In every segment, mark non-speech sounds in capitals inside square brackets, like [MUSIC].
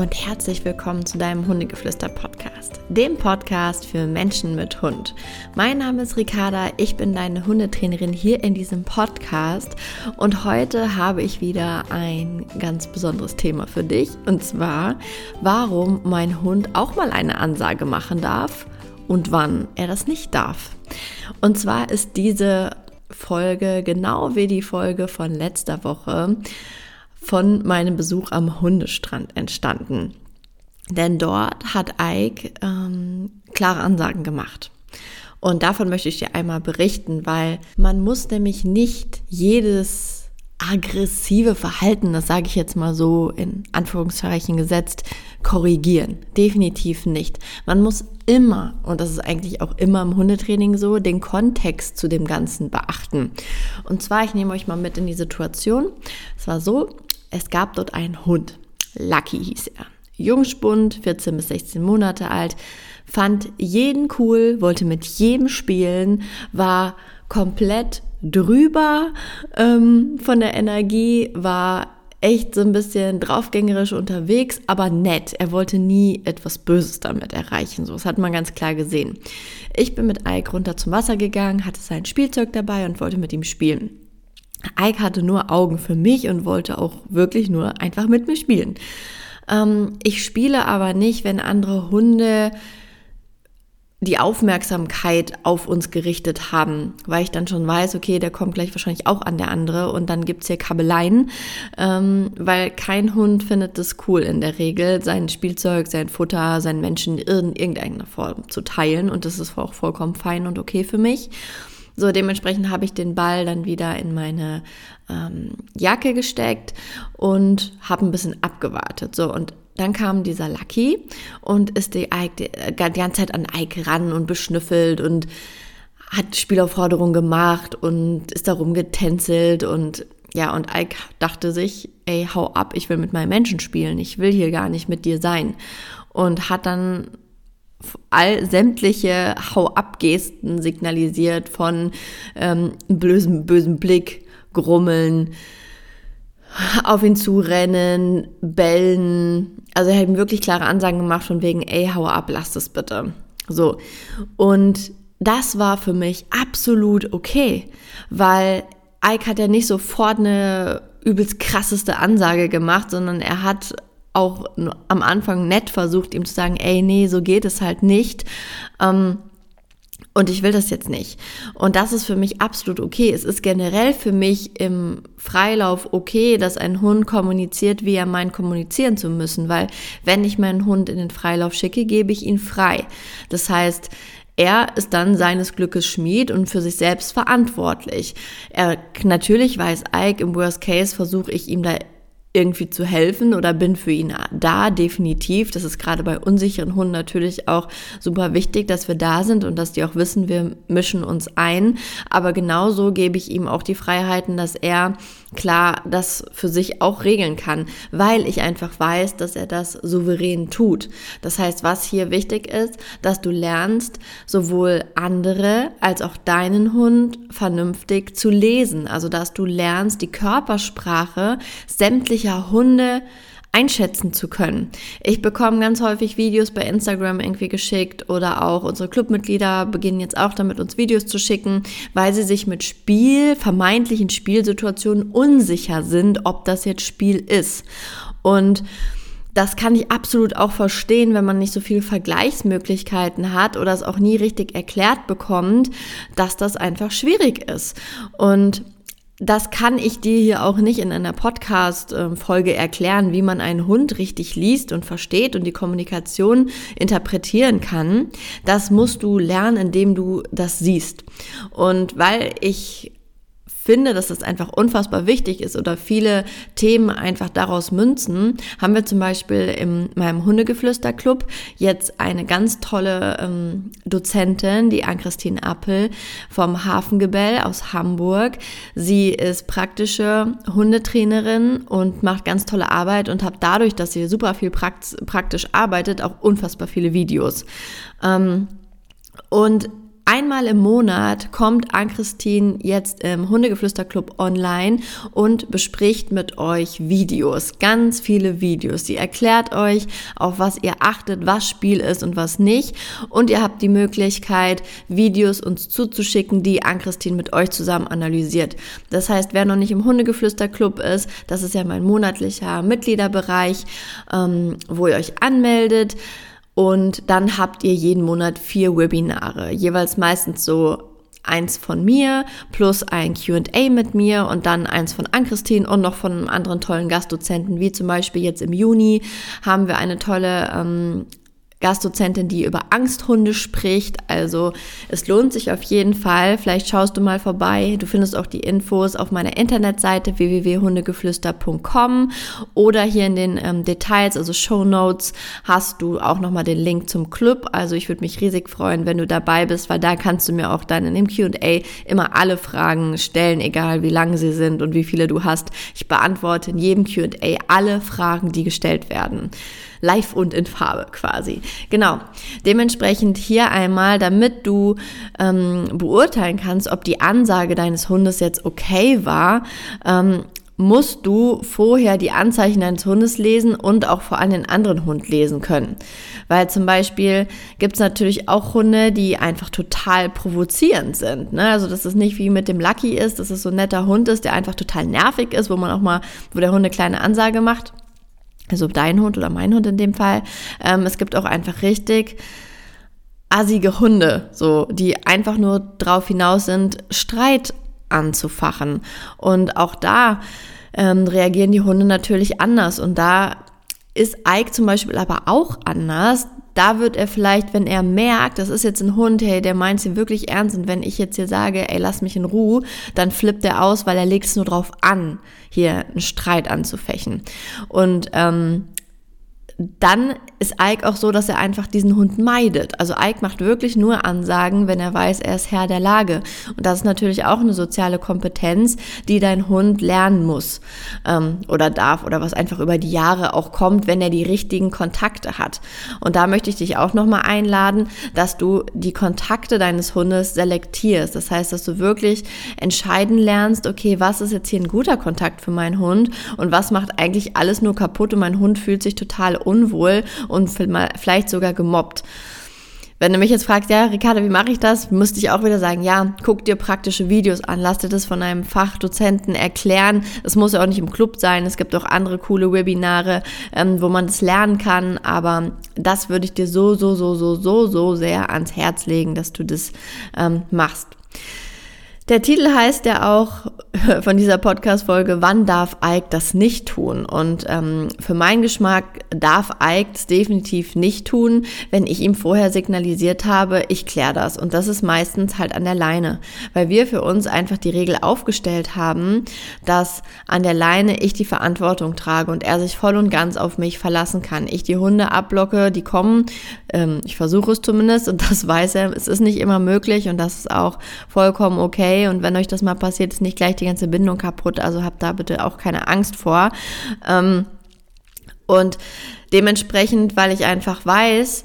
und herzlich willkommen zu deinem Hundegeflüster-Podcast, dem Podcast für Menschen mit Hund. Mein Name ist Ricarda, ich bin deine Hundetrainerin hier in diesem Podcast und heute habe ich wieder ein ganz besonderes Thema für dich und zwar, warum mein Hund auch mal eine Ansage machen darf und wann er das nicht darf. Und zwar ist diese Folge genau wie die Folge von letzter Woche von meinem Besuch am Hundestrand entstanden. Denn dort hat Ike ähm, klare Ansagen gemacht. Und davon möchte ich dir einmal berichten, weil man muss nämlich nicht jedes aggressive Verhalten, das sage ich jetzt mal so in Anführungszeichen gesetzt, korrigieren. Definitiv nicht. Man muss immer, und das ist eigentlich auch immer im Hundetraining so, den Kontext zu dem Ganzen beachten. Und zwar, ich nehme euch mal mit in die Situation. Es war so, es gab dort einen Hund. Lucky hieß er. Jungspund, 14 bis 16 Monate alt, fand jeden cool, wollte mit jedem spielen, war komplett drüber ähm, von der Energie, war echt so ein bisschen draufgängerisch unterwegs, aber nett. Er wollte nie etwas Böses damit erreichen. So, das hat man ganz klar gesehen. Ich bin mit Ike runter zum Wasser gegangen, hatte sein Spielzeug dabei und wollte mit ihm spielen. Ike hatte nur Augen für mich und wollte auch wirklich nur einfach mit mir spielen. Ähm, ich spiele aber nicht, wenn andere Hunde die Aufmerksamkeit auf uns gerichtet haben, weil ich dann schon weiß, okay, der kommt gleich wahrscheinlich auch an der andere und dann gibt's hier Kabeleien, ähm, weil kein Hund findet es cool in der Regel, sein Spielzeug, sein Futter, seinen Menschen in irgendeiner Form zu teilen und das ist auch vollkommen fein und okay für mich. So, dementsprechend habe ich den Ball dann wieder in meine ähm, Jacke gesteckt und habe ein bisschen abgewartet. So, und dann kam dieser Lucky und ist die, Ike, die, äh, die ganze Zeit an Ike ran und beschnüffelt und hat Spielaufforderungen gemacht und ist darum getänzelt und ja, und Ike dachte sich, ey, hau ab, ich will mit meinen Menschen spielen, ich will hier gar nicht mit dir sein. Und hat dann all sämtliche Hau-ab-Gesten signalisiert von ähm, bösen, bösen Blick, Grummeln, auf ihn zurennen, bellen. Also er hat ihm wirklich klare Ansagen gemacht von wegen, ey, hau ab, lass das bitte. So. Und das war für mich absolut okay, weil Ike hat ja nicht sofort eine übelst krasseste Ansage gemacht, sondern er hat auch am Anfang nett versucht, ihm zu sagen, ey, nee, so geht es halt nicht. Ähm, und ich will das jetzt nicht. Und das ist für mich absolut okay. Es ist generell für mich im Freilauf okay, dass ein Hund kommuniziert, wie er meint, kommunizieren zu müssen. Weil wenn ich meinen Hund in den Freilauf schicke, gebe ich ihn frei. Das heißt, er ist dann seines Glückes Schmied und für sich selbst verantwortlich. Er, natürlich weiß Ike, im Worst Case versuche ich ihm da irgendwie zu helfen oder bin für ihn da, definitiv. Das ist gerade bei unsicheren Hunden natürlich auch super wichtig, dass wir da sind und dass die auch wissen, wir mischen uns ein. Aber genauso gebe ich ihm auch die Freiheiten, dass er klar das für sich auch regeln kann, weil ich einfach weiß, dass er das souverän tut. Das heißt, was hier wichtig ist, dass du lernst, sowohl andere als auch deinen Hund vernünftig zu lesen. Also, dass du lernst, die Körpersprache sämtlicher Hunde einschätzen zu können. Ich bekomme ganz häufig Videos bei Instagram irgendwie geschickt oder auch unsere Clubmitglieder beginnen jetzt auch damit, uns Videos zu schicken, weil sie sich mit Spiel, vermeintlichen Spielsituationen unsicher sind, ob das jetzt Spiel ist. Und das kann ich absolut auch verstehen, wenn man nicht so viele Vergleichsmöglichkeiten hat oder es auch nie richtig erklärt bekommt, dass das einfach schwierig ist. Und das kann ich dir hier auch nicht in einer Podcast-Folge erklären, wie man einen Hund richtig liest und versteht und die Kommunikation interpretieren kann. Das musst du lernen, indem du das siehst. Und weil ich finde, dass das einfach unfassbar wichtig ist oder viele Themen einfach daraus münzen, haben wir zum Beispiel in meinem Hundegeflüster-Club jetzt eine ganz tolle ähm, Dozentin, die Ann-Christine Appel vom Hafengebell aus Hamburg. Sie ist praktische Hundetrainerin und macht ganz tolle Arbeit und hat dadurch, dass sie super viel praktisch arbeitet, auch unfassbar viele Videos. Ähm, und einmal im Monat kommt Ann-Christine jetzt im Hundegeflüsterclub online und bespricht mit euch Videos, ganz viele Videos. Sie erklärt euch, auf was ihr achtet, was Spiel ist und was nicht. Und ihr habt die Möglichkeit, Videos uns zuzuschicken, die Ann-Christine mit euch zusammen analysiert. Das heißt, wer noch nicht im Hundegeflüsterclub ist, das ist ja mein monatlicher Mitgliederbereich, ähm, wo ihr euch anmeldet. Und dann habt ihr jeden Monat vier Webinare, jeweils meistens so eins von mir plus ein QA mit mir und dann eins von Ann-Christine und noch von anderen tollen Gastdozenten, wie zum Beispiel jetzt im Juni haben wir eine tolle ähm, Gastdozentin, die über Angsthunde spricht. Also es lohnt sich auf jeden Fall. Vielleicht schaust du mal vorbei. Du findest auch die Infos auf meiner Internetseite www.hundegeflüster.com oder hier in den ähm, Details, also Show Notes, hast du auch nochmal den Link zum Club. Also ich würde mich riesig freuen, wenn du dabei bist, weil da kannst du mir auch dann in dem Q&A immer alle Fragen stellen, egal wie lang sie sind und wie viele du hast. Ich beantworte in jedem Q&A alle Fragen, die gestellt werden live und in Farbe quasi. Genau. Dementsprechend hier einmal, damit du ähm, beurteilen kannst, ob die Ansage deines Hundes jetzt okay war, ähm, musst du vorher die Anzeichen deines Hundes lesen und auch vor allem den anderen Hund lesen können. Weil zum Beispiel gibt es natürlich auch Hunde, die einfach total provozierend sind. Ne? Also dass es nicht wie mit dem Lucky ist, dass es so ein netter Hund ist, der einfach total nervig ist, wo man auch mal, wo der Hund eine kleine Ansage macht also dein Hund oder mein Hund in dem Fall. Ähm, es gibt auch einfach richtig assige Hunde, so, die einfach nur drauf hinaus sind, Streit anzufachen. Und auch da ähm, reagieren die Hunde natürlich anders. Und da ist Ike zum Beispiel aber auch anders da wird er vielleicht, wenn er merkt, das ist jetzt ein Hund, hey, der meint sie wirklich ernst und wenn ich jetzt hier sage, ey, lass mich in Ruhe, dann flippt er aus, weil er legt es nur drauf an, hier einen Streit anzufechen. Und ähm, dann ist Ike auch so, dass er einfach diesen Hund meidet. Also Ike macht wirklich nur Ansagen, wenn er weiß, er ist Herr der Lage. Und das ist natürlich auch eine soziale Kompetenz, die dein Hund lernen muss ähm, oder darf oder was einfach über die Jahre auch kommt, wenn er die richtigen Kontakte hat. Und da möchte ich dich auch nochmal einladen, dass du die Kontakte deines Hundes selektierst. Das heißt, dass du wirklich entscheiden lernst, okay, was ist jetzt hier ein guter Kontakt für meinen Hund und was macht eigentlich alles nur kaputt und mein Hund fühlt sich total unwohl und vielleicht sogar gemobbt. Wenn du mich jetzt fragst, ja, Ricarda, wie mache ich das? Müsste ich auch wieder sagen, ja, guck dir praktische Videos an, lass dir das von einem Fachdozenten erklären. Es muss ja auch nicht im Club sein, es gibt auch andere coole Webinare, ähm, wo man das lernen kann, aber das würde ich dir so, so, so, so, so, so sehr ans Herz legen, dass du das ähm, machst. Der Titel heißt ja auch [LAUGHS] von dieser Podcast-Folge, wann darf Ike das nicht tun? Und ähm, für meinen Geschmack darf Ike es definitiv nicht tun, wenn ich ihm vorher signalisiert habe, ich kläre das. Und das ist meistens halt an der Leine, weil wir für uns einfach die Regel aufgestellt haben, dass an der Leine ich die Verantwortung trage und er sich voll und ganz auf mich verlassen kann. Ich die Hunde abblocke, die kommen, ähm, ich versuche es zumindest und [LAUGHS] das weiß er, es ist nicht immer möglich und das ist auch vollkommen okay und wenn euch das mal passiert, ist nicht gleich die ganze Bindung kaputt. Also habt da bitte auch keine Angst vor. Ähm, und dementsprechend, weil ich einfach weiß,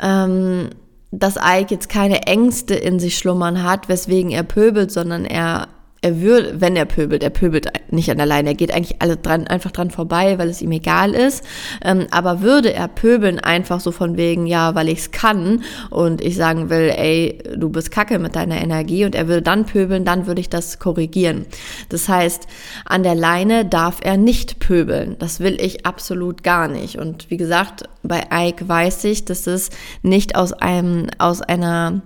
ähm, dass Ike jetzt keine Ängste in sich schlummern hat, weswegen er pöbelt, sondern er er würde, wenn er pöbelt, er pöbelt nicht an der Leine, er geht eigentlich alle dran, einfach dran vorbei, weil es ihm egal ist. Ähm, aber würde er pöbeln einfach so von wegen, ja, weil ich es kann und ich sagen will, ey, du bist kacke mit deiner Energie und er würde dann pöbeln, dann würde ich das korrigieren. Das heißt, an der Leine darf er nicht pöbeln. Das will ich absolut gar nicht. Und wie gesagt, bei Ike weiß ich, dass es nicht aus einem, aus einer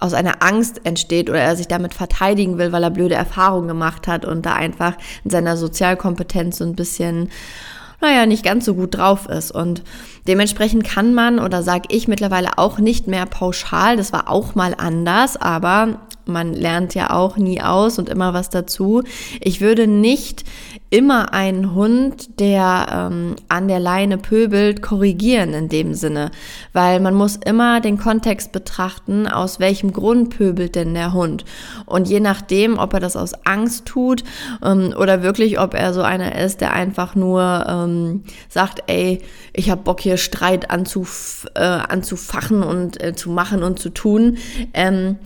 aus einer Angst entsteht oder er sich damit verteidigen will, weil er blöde Erfahrungen gemacht hat und da einfach in seiner Sozialkompetenz so ein bisschen, naja, nicht ganz so gut drauf ist. Und dementsprechend kann man oder sage ich mittlerweile auch nicht mehr pauschal, das war auch mal anders, aber man lernt ja auch nie aus und immer was dazu. Ich würde nicht immer einen Hund, der ähm, an der Leine pöbelt, korrigieren in dem Sinne, weil man muss immer den Kontext betrachten, aus welchem Grund pöbelt denn der Hund. Und je nachdem, ob er das aus Angst tut ähm, oder wirklich, ob er so einer ist, der einfach nur ähm, sagt, ey, ich habe Bock hier Streit anzuf äh, anzufachen und äh, zu machen und zu tun, ähm,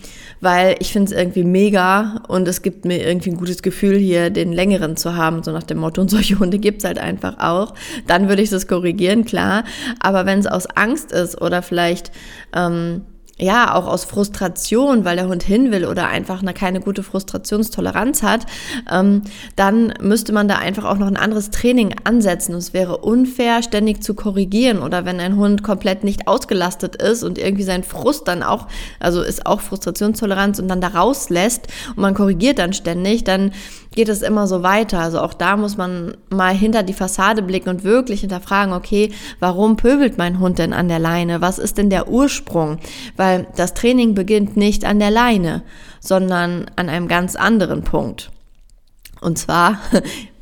weil ich finde es irgendwie mega und es gibt mir irgendwie ein gutes Gefühl, hier den längeren zu haben, so nach dem Motto, [LAUGHS] und solche Hunde gibt's halt einfach auch, dann würde ich das korrigieren, klar. Aber wenn es aus Angst ist oder vielleicht ähm, ja, auch aus Frustration, weil der Hund hin will oder einfach eine keine gute Frustrationstoleranz hat, ähm, dann müsste man da einfach auch noch ein anderes Training ansetzen. es wäre unfair, ständig zu korrigieren oder wenn ein Hund komplett nicht ausgelastet ist und irgendwie sein Frust dann auch, also ist auch Frustrationstoleranz und dann da rauslässt und man korrigiert dann ständig, dann geht es immer so weiter. Also auch da muss man mal hinter die Fassade blicken und wirklich hinterfragen, okay, warum pöbelt mein Hund denn an der Leine? Was ist denn der Ursprung? Weil das Training beginnt nicht an der Leine, sondern an einem ganz anderen Punkt. Und zwar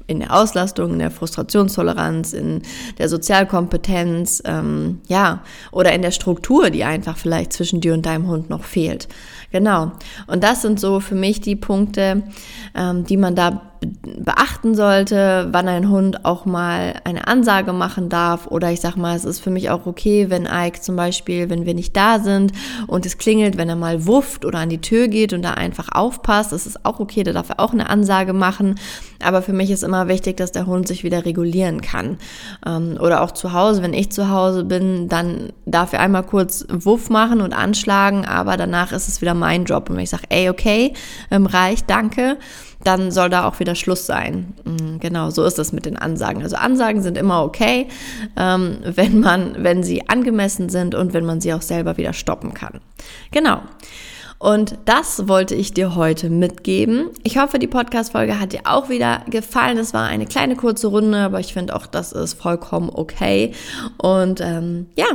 in der Auslastung, in der Frustrationstoleranz, in der Sozialkompetenz, ähm, ja, oder in der Struktur, die einfach vielleicht zwischen dir und deinem Hund noch fehlt. Genau. Und das sind so für mich die Punkte, ähm, die man da beachten sollte, wann ein Hund auch mal eine Ansage machen darf. Oder ich sag mal, es ist für mich auch okay, wenn Ike zum Beispiel, wenn wir nicht da sind und es klingelt, wenn er mal wufft oder an die Tür geht und da einfach aufpasst, das ist auch okay, da darf er auch eine Ansage machen. Aber für mich ist immer wichtig, dass der Hund sich wieder regulieren kann. Ähm, oder auch zu Hause, wenn ich zu Hause bin, dann darf er einmal kurz Wuff machen und anschlagen, aber danach ist es wieder mein Job. Und wenn ich sage, ey, okay, ähm, reicht, danke, dann soll da auch wieder Schluss sein. Mm, genau, so ist das mit den Ansagen. Also Ansagen sind immer okay, ähm, wenn man, wenn sie angemessen sind und wenn man sie auch selber wieder stoppen kann. Genau. Und das wollte ich dir heute mitgeben. Ich hoffe, die Podcast-Folge hat dir auch wieder gefallen. Es war eine kleine kurze Runde, aber ich finde auch, das ist vollkommen okay. Und ähm, ja,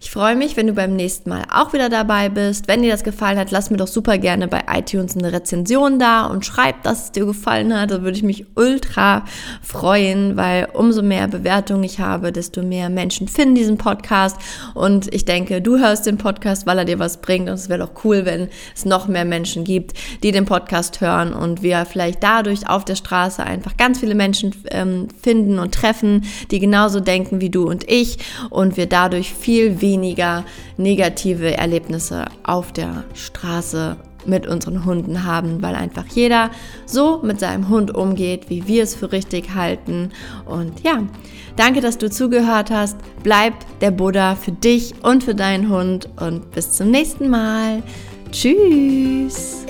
ich freue mich, wenn du beim nächsten Mal auch wieder dabei bist. Wenn dir das gefallen hat, lass mir doch super gerne bei iTunes eine Rezension da und schreib, dass es dir gefallen hat. Da würde ich mich ultra freuen, weil umso mehr Bewertungen ich habe, desto mehr Menschen finden diesen Podcast. Und ich denke, du hörst den Podcast, weil er dir was bringt. Und es wäre doch cool, wenn es noch mehr Menschen gibt, die den Podcast hören und wir vielleicht dadurch auf der Straße einfach ganz viele Menschen ähm, finden und treffen, die genauso denken wie du und ich und wir dadurch viel weniger negative Erlebnisse auf der Straße mit unseren Hunden haben, weil einfach jeder so mit seinem Hund umgeht, wie wir es für richtig halten. Und ja, danke, dass du zugehört hast. Bleib der Buddha für dich und für deinen Hund und bis zum nächsten Mal. Tschüss!